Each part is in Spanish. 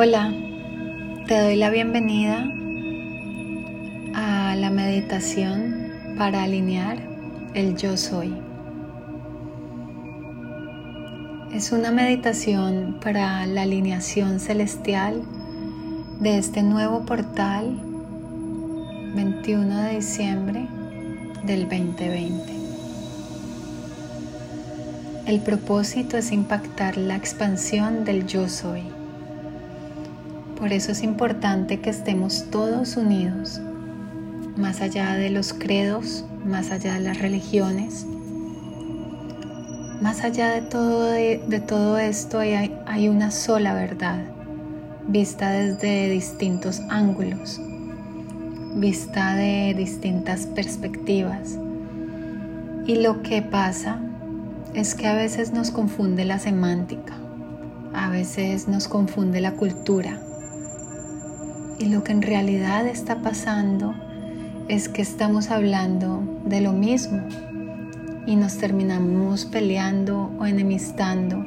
Hola, te doy la bienvenida a la meditación para alinear el yo soy. Es una meditación para la alineación celestial de este nuevo portal 21 de diciembre del 2020. El propósito es impactar la expansión del yo soy por eso es importante que estemos todos unidos, más allá de los credos, más allá de las religiones, más allá de todo, de, todo esto hay, hay una sola verdad, vista desde distintos ángulos, vista de distintas perspectivas. Y lo que pasa es que a veces nos confunde la semántica, a veces nos confunde la cultura, y lo que en realidad está pasando es que estamos hablando de lo mismo y nos terminamos peleando o enemistando.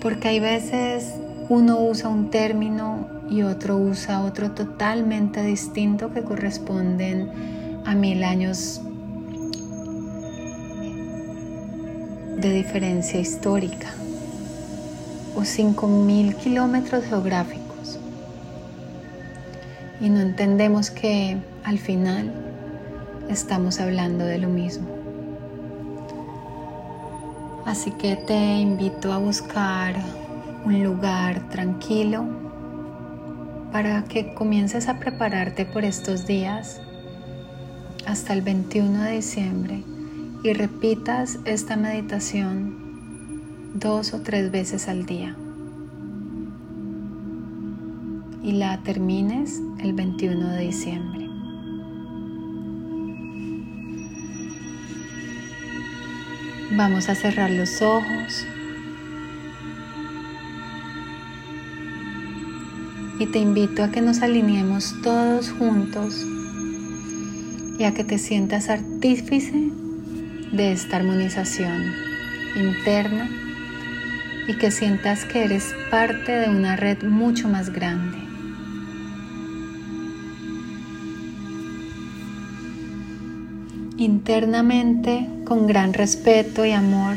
Porque hay veces uno usa un término y otro usa otro totalmente distinto que corresponden a mil años de diferencia histórica o cinco mil kilómetros geográficos y no entendemos que al final estamos hablando de lo mismo. Así que te invito a buscar un lugar tranquilo para que comiences a prepararte por estos días hasta el 21 de diciembre y repitas esta meditación dos o tres veces al día. Y la termines el 21 de diciembre. Vamos a cerrar los ojos y te invito a que nos alineemos todos juntos y a que te sientas artífice de esta armonización interna y que sientas que eres parte de una red mucho más grande. Internamente, con gran respeto y amor,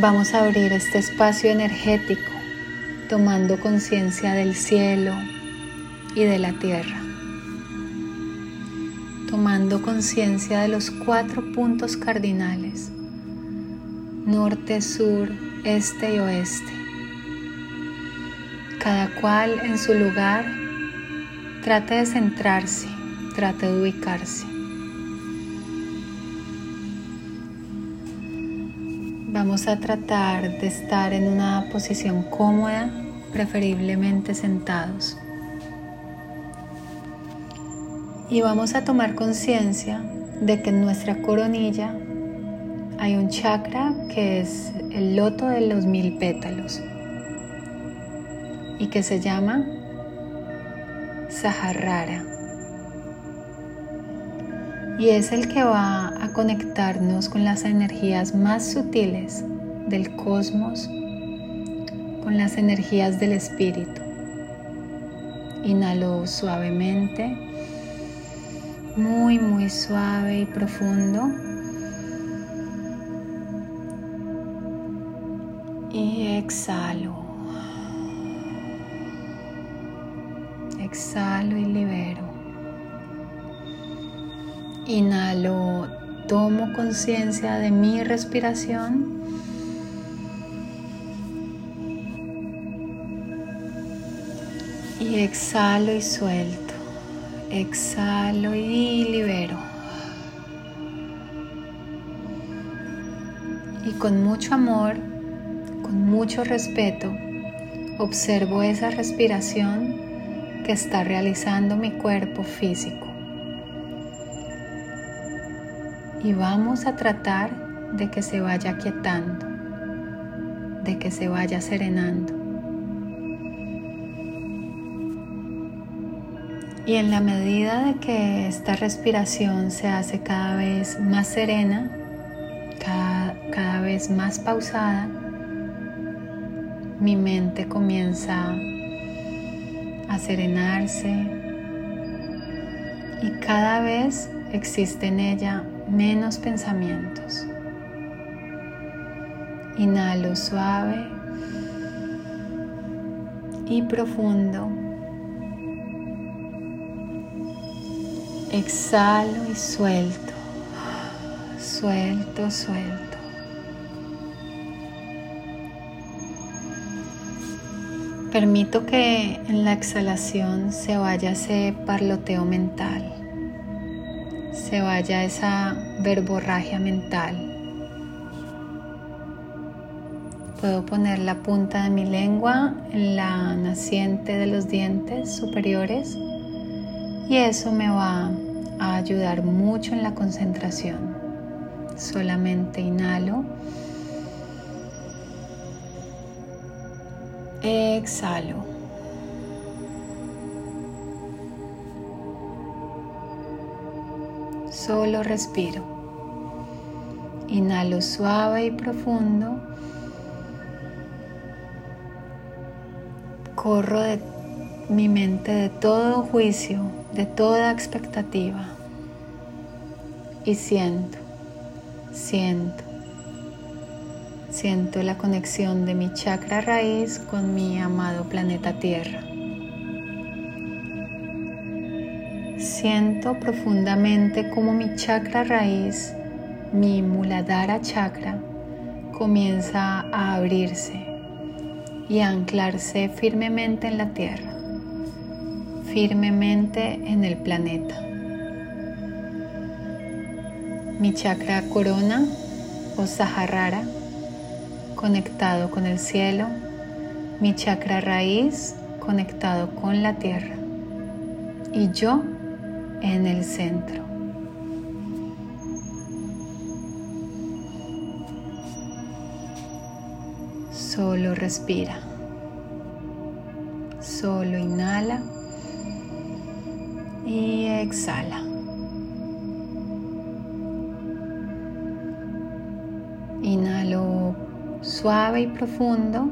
vamos a abrir este espacio energético, tomando conciencia del cielo y de la tierra, tomando conciencia de los cuatro puntos cardinales, norte, sur, este y oeste, cada cual en su lugar, trate de centrarse, trate de ubicarse. Vamos a tratar de estar en una posición cómoda, preferiblemente sentados. Y vamos a tomar conciencia de que en nuestra coronilla hay un chakra que es el loto de los mil pétalos y que se llama Saharrara y es el que va conectarnos con las energías más sutiles del cosmos, con las energías del espíritu. Inhalo suavemente, muy, muy suave y profundo. Y exhalo. Exhalo y libero. Inhalo, tomo conciencia de mi respiración. Y exhalo y suelto. Exhalo y libero. Y con mucho amor, con mucho respeto, observo esa respiración que está realizando mi cuerpo físico. Y vamos a tratar de que se vaya quietando, de que se vaya serenando. Y en la medida de que esta respiración se hace cada vez más serena, cada, vez más pausada, mi mente comienza a serenarse y cada vez existe en ella menos pensamientos. Inhalo suave y profundo. Exhalo y suelto, suelto, suelto. Permito que en la exhalación se vaya ese parloteo mental, se vaya esa verborragia mental. Puedo poner la punta de mi lengua en la naciente de los dientes superiores y eso me va a ayudar mucho en la concentración. Solamente inhalo. Exhalo. Solo respiro. Inhalo suave y profundo. Corro de mi mente de todo juicio, de toda expectativa. Y siento, siento, siento la conexión de mi chakra raíz con mi amado planeta Tierra. Siento profundamente como mi chakra raíz, mi Muladhara chakra, comienza a abrirse y a anclarse firmemente en la Tierra firmemente en el planeta. Mi chakra corona o Sahasrara conectado con el cielo, mi chakra raíz conectado con la tierra y yo en el centro. Solo respira. Solo inhala y exhala. Inhalo suave y profundo.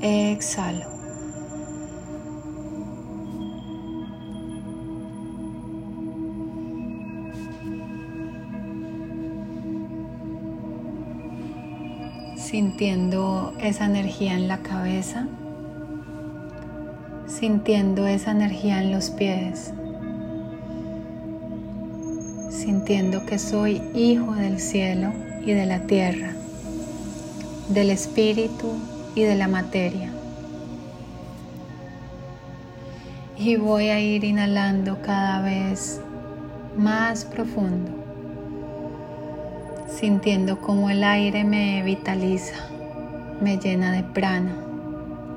Exhalo. Sintiendo esa energía en la cabeza sintiendo esa energía en los pies, sintiendo que soy hijo del cielo y de la tierra, del espíritu y de la materia. Y voy a ir inhalando cada vez más profundo, sintiendo como el aire me vitaliza, me llena de prana,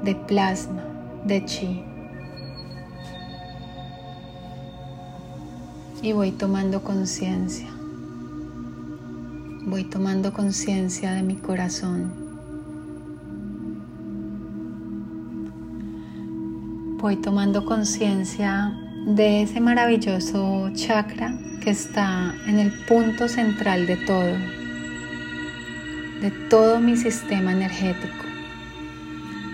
de plasma, de chi. y voy tomando conciencia. Voy tomando conciencia de mi corazón. Voy tomando conciencia de ese maravilloso chakra que está en el punto central de todo, de todo mi sistema energético.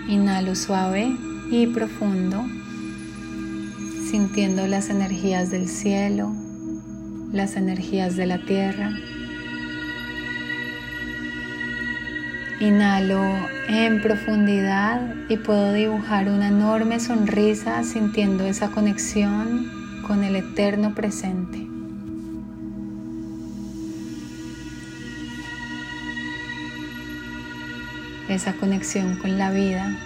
Inhalo suave y profundo sintiendo las energías del cielo, las energías de la tierra. Inhalo en profundidad y puedo dibujar una enorme sonrisa sintiendo esa conexión con el eterno presente. Esa conexión con la vida,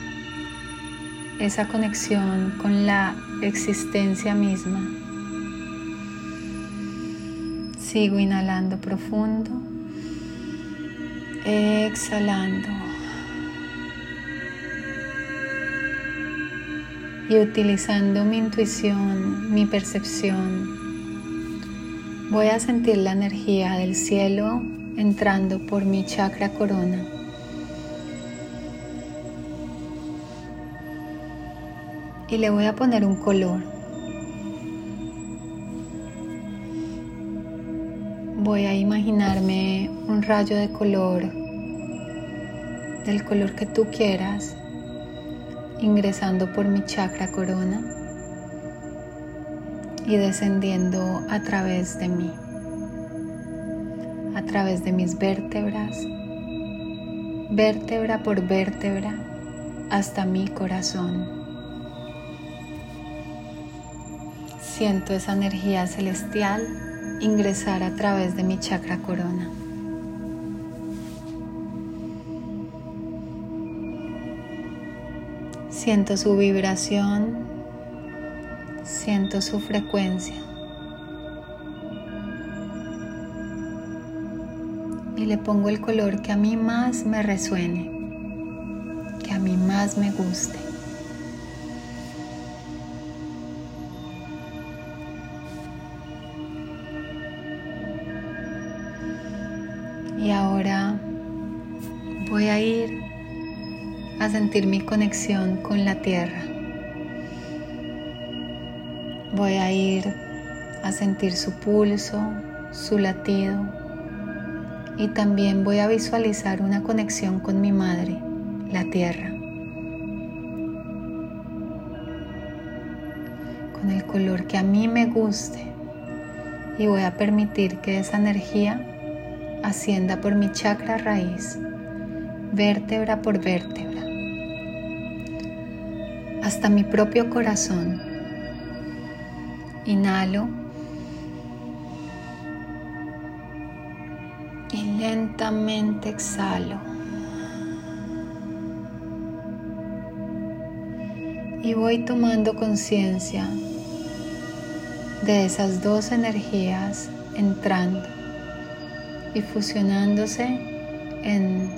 esa conexión con la existencia misma. Sigo inhalando profundo, exhalando y utilizando mi intuición, mi percepción. Voy a sentir la energía del cielo entrando por mi chakra corona. y le voy a poner un color. Voy a imaginarme un rayo de color, del color que tú quieras, ingresando por mi chakra corona y descendiendo a través de mí, a través de mis vértebras, vértebra por vértebra, hasta mi corazón. Siento esa energía celestial ingresar a través de mi chakra corona. Siento su vibración, siento su frecuencia. Y le pongo el color que a mí más me resuene, que a mí más me guste. Sentir mi conexión con la tierra. Voy a ir a sentir su pulso, su latido y también voy a visualizar una conexión con mi madre, la tierra. Con el color que a mí me guste y voy a permitir que esa energía ascienda por mi chakra raíz, vértebra por vértebra hasta mi propio corazón. Inhalo y lentamente exhalo. Y voy tomando conciencia de esas dos energías entrando y fusionándose en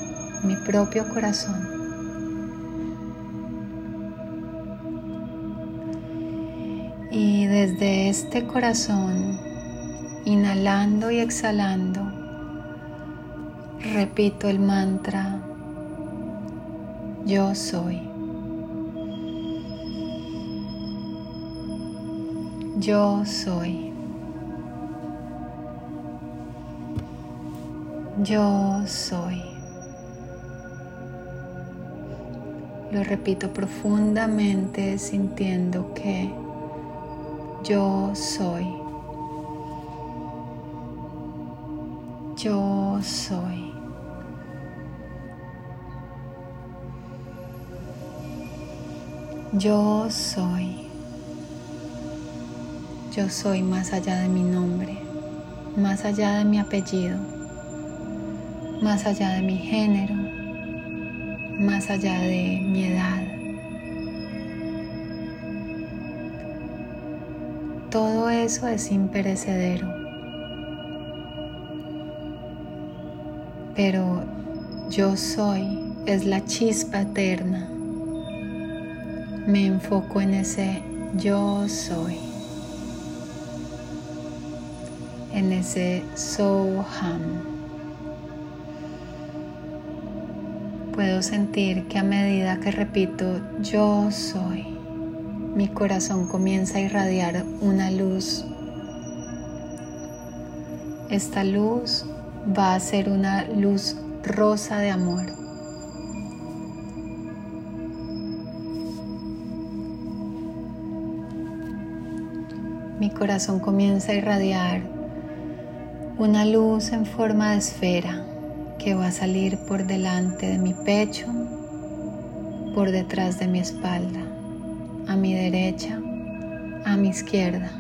mi propio corazón. Desde este corazón, inhalando y exhalando, repito el mantra, yo soy. Yo soy. Yo soy. Lo repito profundamente sintiendo que yo soy. Yo soy. Yo soy. Yo soy más allá de mi nombre, más allá de mi apellido, más allá de mi género, más allá de mi edad. Todo eso es imperecedero. Pero yo soy es la chispa eterna. Me enfoco en ese yo soy. En ese Soham. Puedo sentir que a medida que repito yo soy, mi corazón comienza a irradiar una luz. Esta luz va a ser una luz rosa de amor. Mi corazón comienza a irradiar una luz en forma de esfera que va a salir por delante de mi pecho, por detrás de mi espalda a mi derecha, a mi izquierda.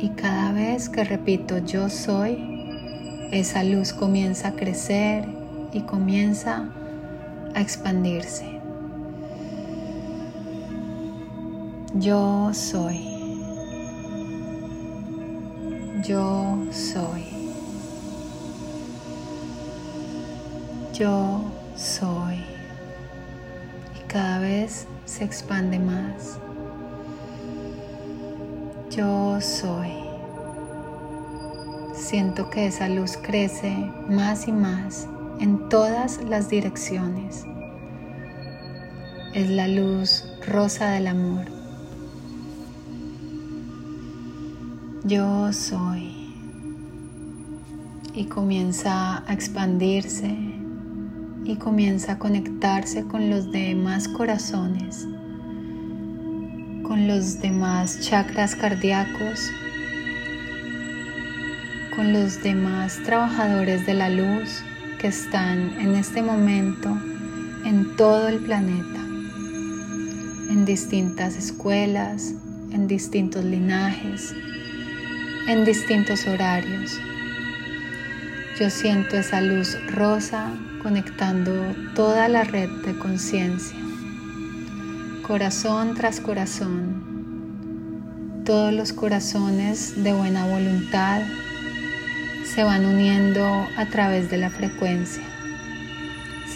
Y cada vez que repito yo soy, esa luz comienza a crecer y comienza a expandirse. Yo soy. Yo soy. Yo soy. Y cada vez se expande más. Yo soy. Siento que esa luz crece más y más en todas las direcciones. Es la luz rosa del amor. Yo soy. Y comienza a expandirse y comienza a conectarse con los demás corazones con los demás chakras cardíacos, con los demás trabajadores de la luz que están en este momento en todo el planeta, en distintas escuelas, en distintos linajes, en distintos horarios. Yo siento esa luz rosa conectando toda la red de conciencia, corazón tras corazón. Todos los corazones de buena voluntad se van uniendo a través de la frecuencia,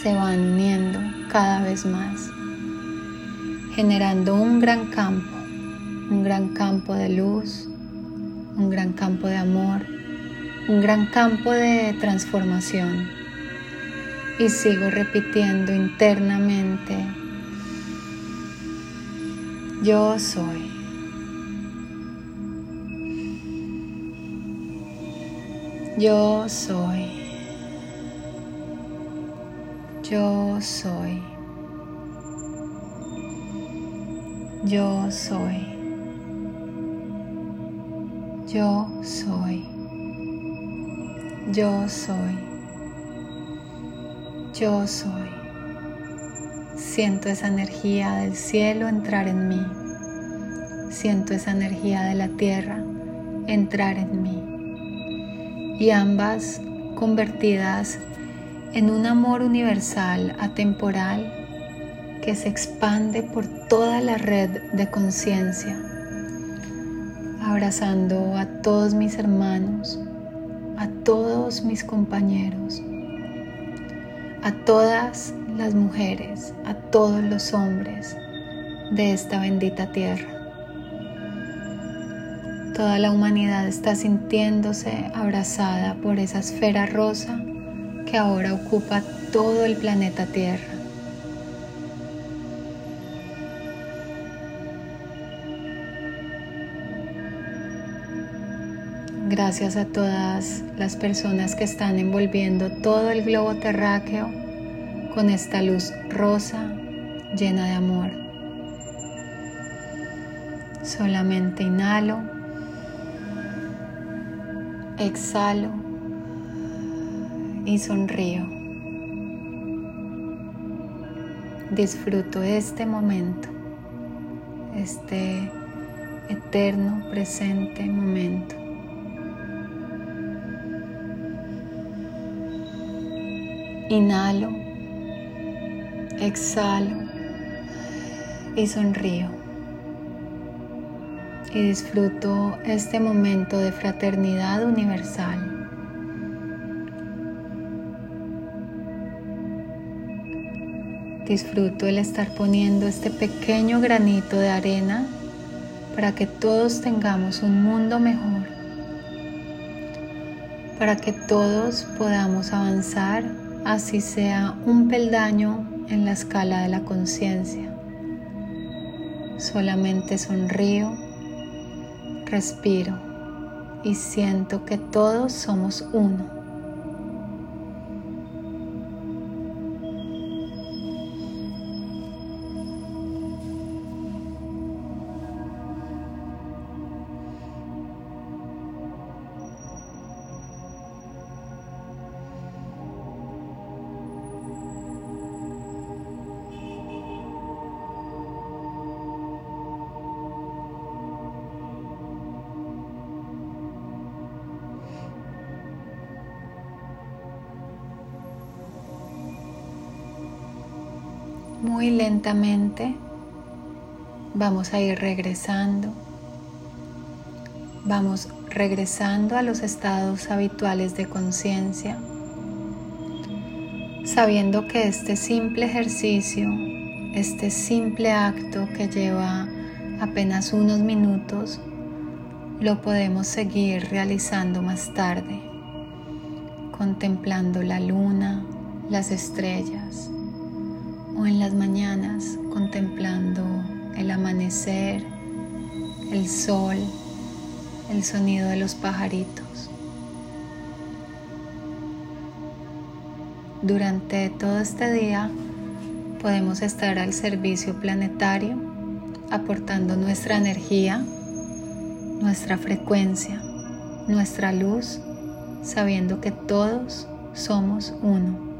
se van uniendo cada vez más, generando un gran campo, un gran campo de luz, un gran campo de amor, un gran campo de transformación. Y sigo repitiendo internamente, yo soy. Yo soy. Yo soy. Yo soy. Yo soy. Yo soy. Yo soy. Siento esa energía del cielo entrar en mí. Siento esa energía de la tierra entrar en mí y ambas convertidas en un amor universal, atemporal, que se expande por toda la red de conciencia, abrazando a todos mis hermanos, a todos mis compañeros, a todas las mujeres, a todos los hombres de esta bendita tierra. Toda la humanidad está sintiéndose abrazada por esa esfera rosa que ahora ocupa todo el planeta Tierra. Gracias a todas las personas que están envolviendo todo el globo terráqueo con esta luz rosa llena de amor. Solamente inhalo exhalo y sonrío. Disfruto este momento, este eterno presente momento. Inhalo, exhalo. Y sonrío. Y disfruto este momento de fraternidad universal. Disfruto el estar poniendo este pequeño granito de arena para que todos tengamos un mundo mejor, para que todos podamos avanzar así sea un peldaño en la escala de la conciencia. Solamente sonrío respiro y siento que todos somos uno. Muy lentamente vamos a ir regresando. Vamos regresando a los estados habituales de conciencia, sabiendo que este simple ejercicio, este simple acto que lleva apenas unos minutos, lo podemos seguir realizando más tarde, contemplando la luna, las estrellas, en las mañanas contemplando el amanecer, el sol, el sonido de los pajaritos. Durante todo este día podemos estar al servicio planetario, aportando nuestra energía, nuestra frecuencia, nuestra luz, sabiendo que todos somos uno.